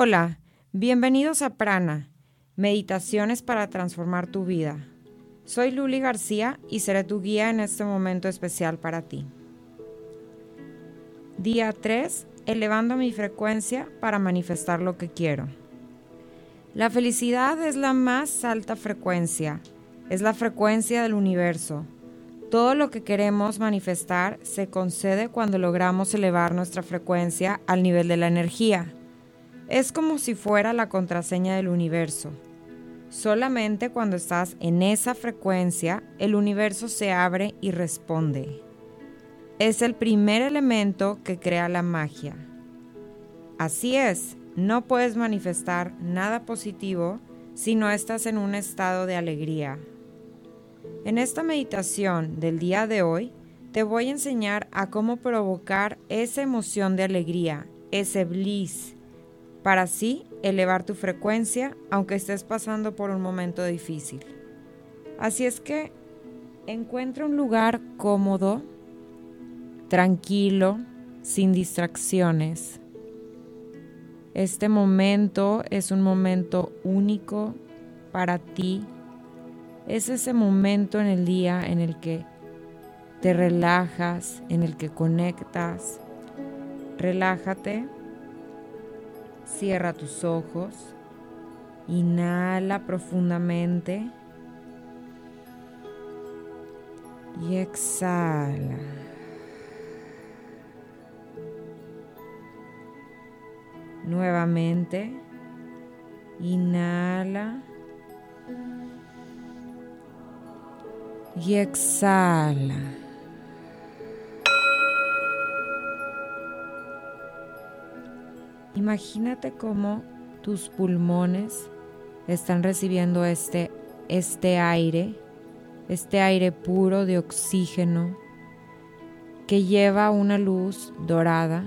Hola, bienvenidos a Prana, Meditaciones para transformar tu vida. Soy Luli García y seré tu guía en este momento especial para ti. Día 3. Elevando mi frecuencia para manifestar lo que quiero. La felicidad es la más alta frecuencia, es la frecuencia del universo. Todo lo que queremos manifestar se concede cuando logramos elevar nuestra frecuencia al nivel de la energía. Es como si fuera la contraseña del universo. Solamente cuando estás en esa frecuencia, el universo se abre y responde. Es el primer elemento que crea la magia. Así es, no puedes manifestar nada positivo si no estás en un estado de alegría. En esta meditación del día de hoy, te voy a enseñar a cómo provocar esa emoción de alegría, ese bliss, para así elevar tu frecuencia aunque estés pasando por un momento difícil. Así es que encuentra un lugar cómodo, tranquilo, sin distracciones. Este momento es un momento único para ti. Es ese momento en el día en el que te relajas, en el que conectas. Relájate Cierra tus ojos. Inhala profundamente. Y exhala. Nuevamente. Inhala. Y exhala. Imagínate cómo tus pulmones están recibiendo este, este aire, este aire puro de oxígeno que lleva una luz dorada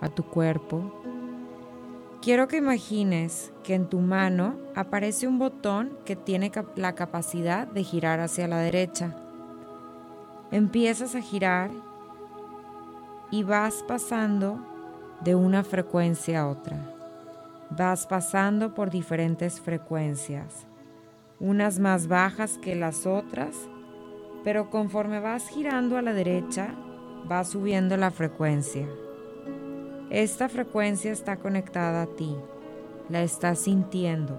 a tu cuerpo. Quiero que imagines que en tu mano aparece un botón que tiene la capacidad de girar hacia la derecha. Empiezas a girar y vas pasando de una frecuencia a otra. Vas pasando por diferentes frecuencias, unas más bajas que las otras, pero conforme vas girando a la derecha, va subiendo la frecuencia. Esta frecuencia está conectada a ti, la estás sintiendo.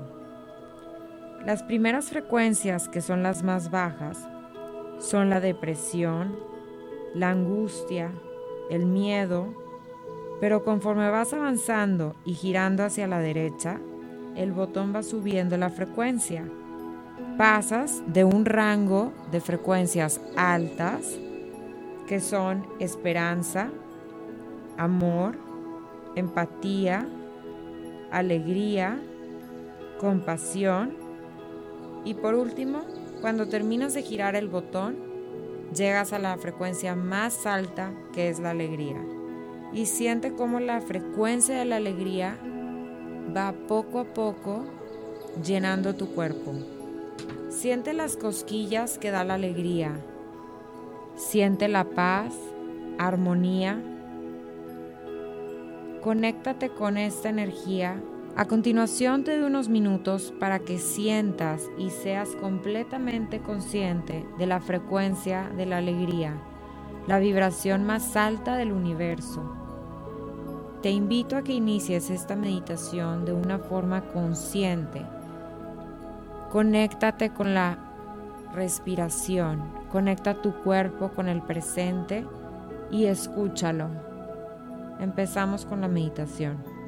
Las primeras frecuencias, que son las más bajas, son la depresión, la angustia, el miedo, pero conforme vas avanzando y girando hacia la derecha, el botón va subiendo la frecuencia. Pasas de un rango de frecuencias altas, que son esperanza, amor, empatía, alegría, compasión. Y por último, cuando terminas de girar el botón, llegas a la frecuencia más alta que es la alegría y siente cómo la frecuencia de la alegría va poco a poco llenando tu cuerpo. Siente las cosquillas que da la alegría. Siente la paz, armonía. Conéctate con esta energía. A continuación te doy unos minutos para que sientas y seas completamente consciente de la frecuencia de la alegría, la vibración más alta del universo. Te invito a que inicies esta meditación de una forma consciente. Conéctate con la respiración, conecta tu cuerpo con el presente y escúchalo. Empezamos con la meditación.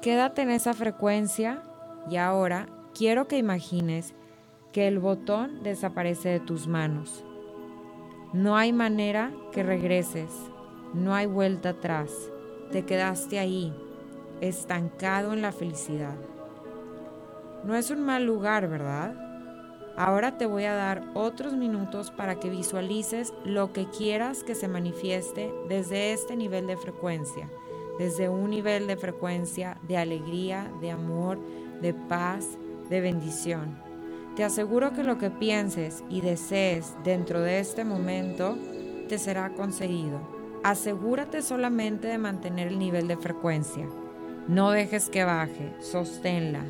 Quédate en esa frecuencia y ahora quiero que imagines que el botón desaparece de tus manos. No hay manera que regreses, no hay vuelta atrás. Te quedaste ahí, estancado en la felicidad. No es un mal lugar, ¿verdad? Ahora te voy a dar otros minutos para que visualices lo que quieras que se manifieste desde este nivel de frecuencia, desde un nivel de frecuencia de alegría, de amor, de paz, de bendición. Te aseguro que lo que pienses y desees dentro de este momento te será conseguido. Asegúrate solamente de mantener el nivel de frecuencia. No dejes que baje, sosténla,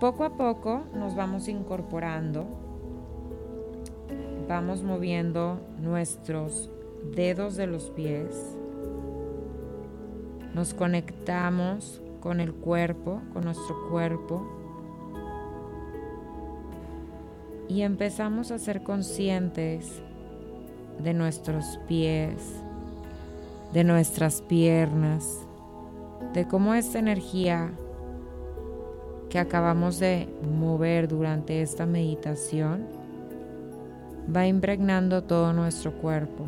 Poco a poco nos vamos incorporando, vamos moviendo nuestros dedos de los pies, nos conectamos con el cuerpo, con nuestro cuerpo y empezamos a ser conscientes de nuestros pies, de nuestras piernas, de cómo esta energía que acabamos de mover durante esta meditación va impregnando todo nuestro cuerpo,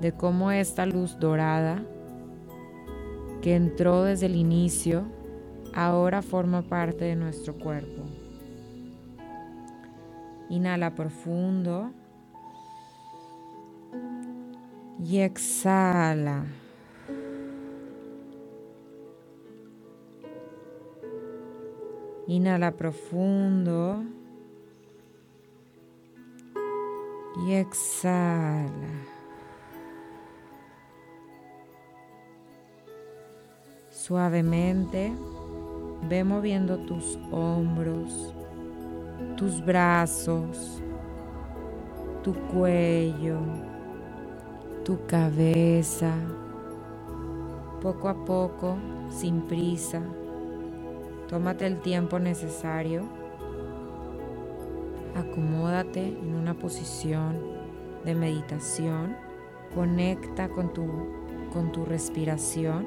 de cómo esta luz dorada que entró desde el inicio ahora forma parte de nuestro cuerpo. Inhala profundo y exhala. Inhala profundo. Y exhala. Suavemente ve moviendo tus hombros, tus brazos, tu cuello, tu cabeza, poco a poco, sin prisa. Tómate el tiempo necesario. Acomódate en una posición de meditación. Conecta con tu, con tu respiración.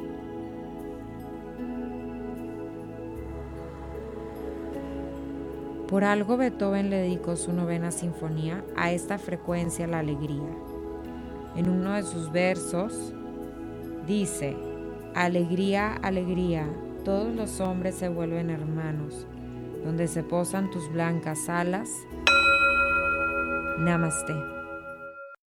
Por algo Beethoven le dedicó su novena sinfonía a esta frecuencia, la alegría. En uno de sus versos dice, alegría, alegría, todos los hombres se vuelven hermanos, donde se posan tus blancas alas. Namaste.